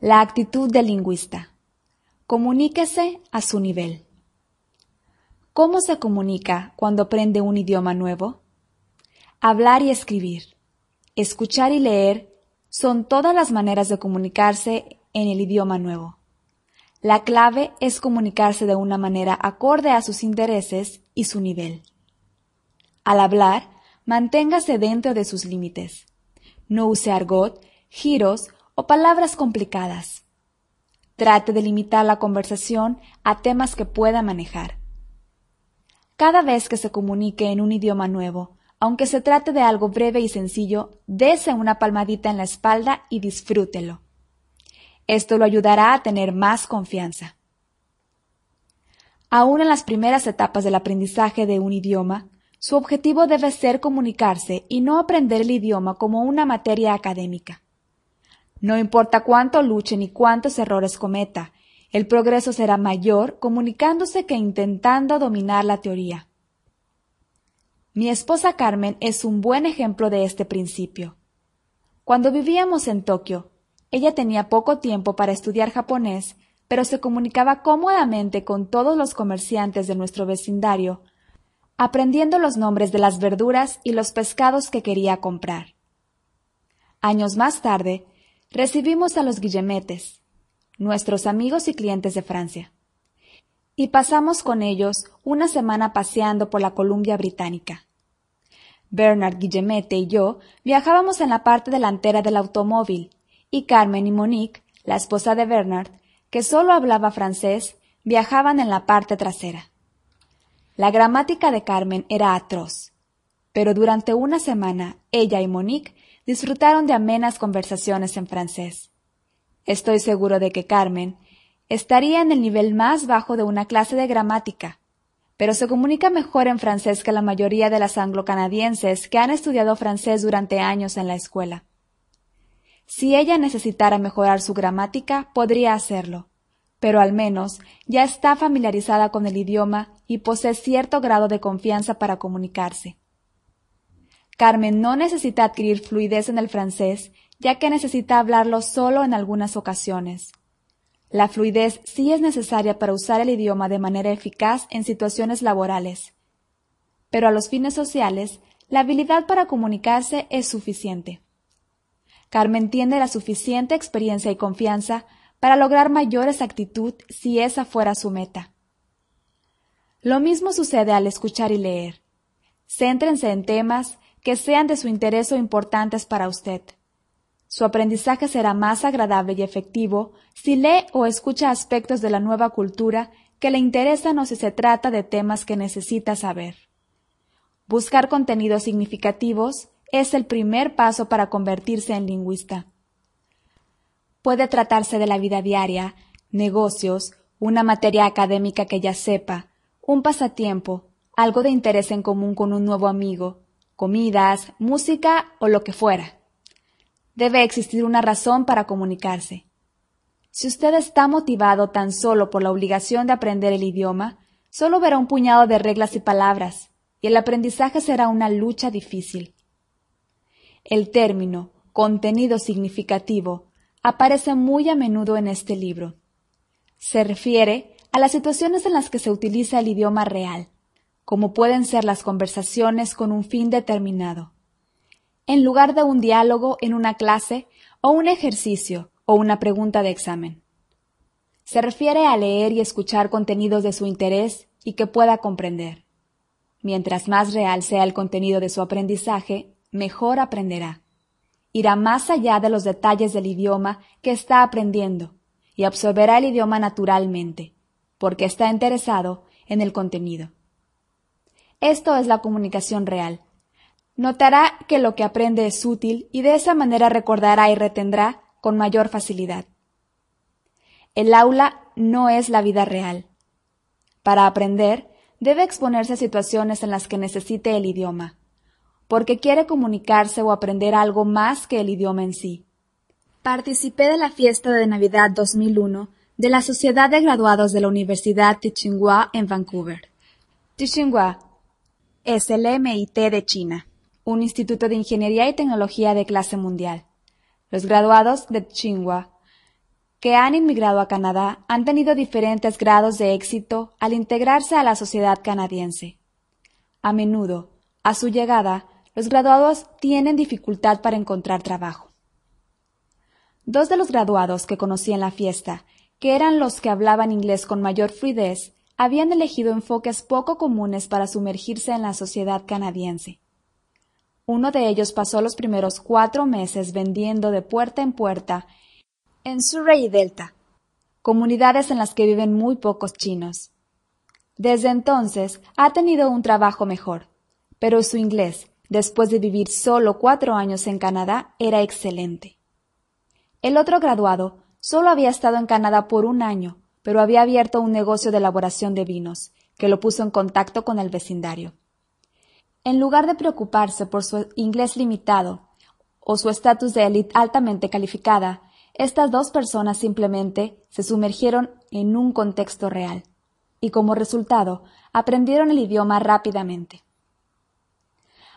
La actitud del lingüista. Comuníquese a su nivel. ¿Cómo se comunica cuando aprende un idioma nuevo? Hablar y escribir, escuchar y leer son todas las maneras de comunicarse en el idioma nuevo. La clave es comunicarse de una manera acorde a sus intereses y su nivel. Al hablar, manténgase dentro de sus límites. No use argot, giros o palabras complicadas. Trate de limitar la conversación a temas que pueda manejar. Cada vez que se comunique en un idioma nuevo, aunque se trate de algo breve y sencillo, dese una palmadita en la espalda y disfrútelo. Esto lo ayudará a tener más confianza. Aún en las primeras etapas del aprendizaje de un idioma, su objetivo debe ser comunicarse y no aprender el idioma como una materia académica. No importa cuánto luche ni cuántos errores cometa, el progreso será mayor comunicándose que intentando dominar la teoría. Mi esposa Carmen es un buen ejemplo de este principio. Cuando vivíamos en Tokio, ella tenía poco tiempo para estudiar japonés, pero se comunicaba cómodamente con todos los comerciantes de nuestro vecindario, aprendiendo los nombres de las verduras y los pescados que quería comprar. Años más tarde, recibimos a los Guillemetes, nuestros amigos y clientes de Francia, y pasamos con ellos una semana paseando por la Columbia Británica. Bernard Guillemette y yo viajábamos en la parte delantera del automóvil, y Carmen y Monique, la esposa de Bernard, que solo hablaba francés, viajaban en la parte trasera. La gramática de Carmen era atroz, pero durante una semana ella y Monique disfrutaron de amenas conversaciones en francés. Estoy seguro de que Carmen estaría en el nivel más bajo de una clase de gramática, pero se comunica mejor en francés que la mayoría de las anglo-canadienses que han estudiado francés durante años en la escuela. Si ella necesitara mejorar su gramática, podría hacerlo, pero al menos ya está familiarizada con el idioma y posee cierto grado de confianza para comunicarse. Carmen no necesita adquirir fluidez en el francés, ya que necesita hablarlo solo en algunas ocasiones. La fluidez sí es necesaria para usar el idioma de manera eficaz en situaciones laborales. Pero a los fines sociales, la habilidad para comunicarse es suficiente. Carmen tiene la suficiente experiencia y confianza para lograr mayor exactitud si esa fuera su meta. Lo mismo sucede al escuchar y leer. Céntrense en temas que sean de su interés o importantes para usted. Su aprendizaje será más agradable y efectivo si lee o escucha aspectos de la nueva cultura que le interesan o si se trata de temas que necesita saber. Buscar contenidos significativos es el primer paso para convertirse en lingüista. Puede tratarse de la vida diaria, negocios, una materia académica que ya sepa, un pasatiempo, algo de interés en común con un nuevo amigo, comidas, música o lo que fuera. Debe existir una razón para comunicarse. Si usted está motivado tan solo por la obligación de aprender el idioma, solo verá un puñado de reglas y palabras, y el aprendizaje será una lucha difícil. El término contenido significativo aparece muy a menudo en este libro. Se refiere a las situaciones en las que se utiliza el idioma real, como pueden ser las conversaciones con un fin determinado, en lugar de un diálogo en una clase o un ejercicio o una pregunta de examen. Se refiere a leer y escuchar contenidos de su interés y que pueda comprender. Mientras más real sea el contenido de su aprendizaje, mejor aprenderá. Irá más allá de los detalles del idioma que está aprendiendo y absorberá el idioma naturalmente, porque está interesado en el contenido. Esto es la comunicación real. Notará que lo que aprende es útil y de esa manera recordará y retendrá con mayor facilidad. El aula no es la vida real. Para aprender, debe exponerse a situaciones en las que necesite el idioma, porque quiere comunicarse o aprender algo más que el idioma en sí. Participé de la fiesta de Navidad 2001 de la Sociedad de Graduados de la Universidad Tsinghua en Vancouver. Tsinghua es el MIT de China, un instituto de ingeniería y tecnología de clase mundial. Los graduados de Tsinghua que han inmigrado a Canadá han tenido diferentes grados de éxito al integrarse a la sociedad canadiense. A menudo, a su llegada, los graduados tienen dificultad para encontrar trabajo. Dos de los graduados que conocí en la fiesta, que eran los que hablaban inglés con mayor fluidez, habían elegido enfoques poco comunes para sumergirse en la sociedad canadiense. Uno de ellos pasó los primeros cuatro meses vendiendo de puerta en puerta en Surrey y Delta, comunidades en las que viven muy pocos chinos. Desde entonces ha tenido un trabajo mejor, pero su inglés, después de vivir solo cuatro años en Canadá, era excelente. El otro graduado solo había estado en Canadá por un año, pero había abierto un negocio de elaboración de vinos, que lo puso en contacto con el vecindario. En lugar de preocuparse por su inglés limitado o su estatus de élite altamente calificada, estas dos personas simplemente se sumergieron en un contexto real y como resultado aprendieron el idioma rápidamente.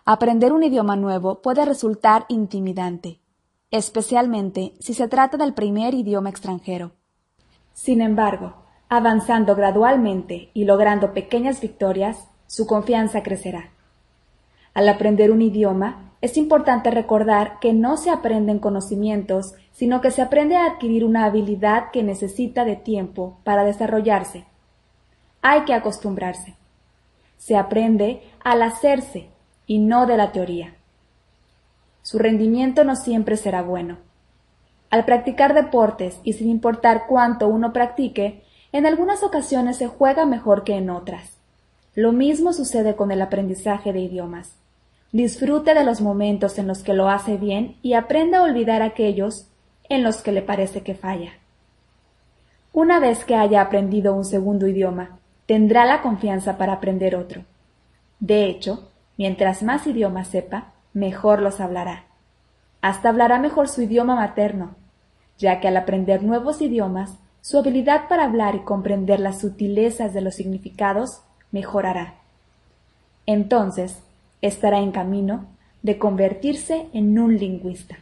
Aprender un idioma nuevo puede resultar intimidante, especialmente si se trata del primer idioma extranjero. Sin embargo, avanzando gradualmente y logrando pequeñas victorias, su confianza crecerá. Al aprender un idioma, es importante recordar que no se aprenden conocimientos, sino que se aprende a adquirir una habilidad que necesita de tiempo para desarrollarse. Hay que acostumbrarse. Se aprende al hacerse y no de la teoría. Su rendimiento no siempre será bueno al practicar deportes y sin importar cuánto uno practique, en algunas ocasiones se juega mejor que en otras. Lo mismo sucede con el aprendizaje de idiomas. Disfrute de los momentos en los que lo hace bien y aprenda a olvidar aquellos en los que le parece que falla. Una vez que haya aprendido un segundo idioma, tendrá la confianza para aprender otro. De hecho, mientras más idiomas sepa, mejor los hablará. Hasta hablará mejor su idioma materno, ya que al aprender nuevos idiomas, su habilidad para hablar y comprender las sutilezas de los significados mejorará. Entonces, estará en camino de convertirse en un lingüista.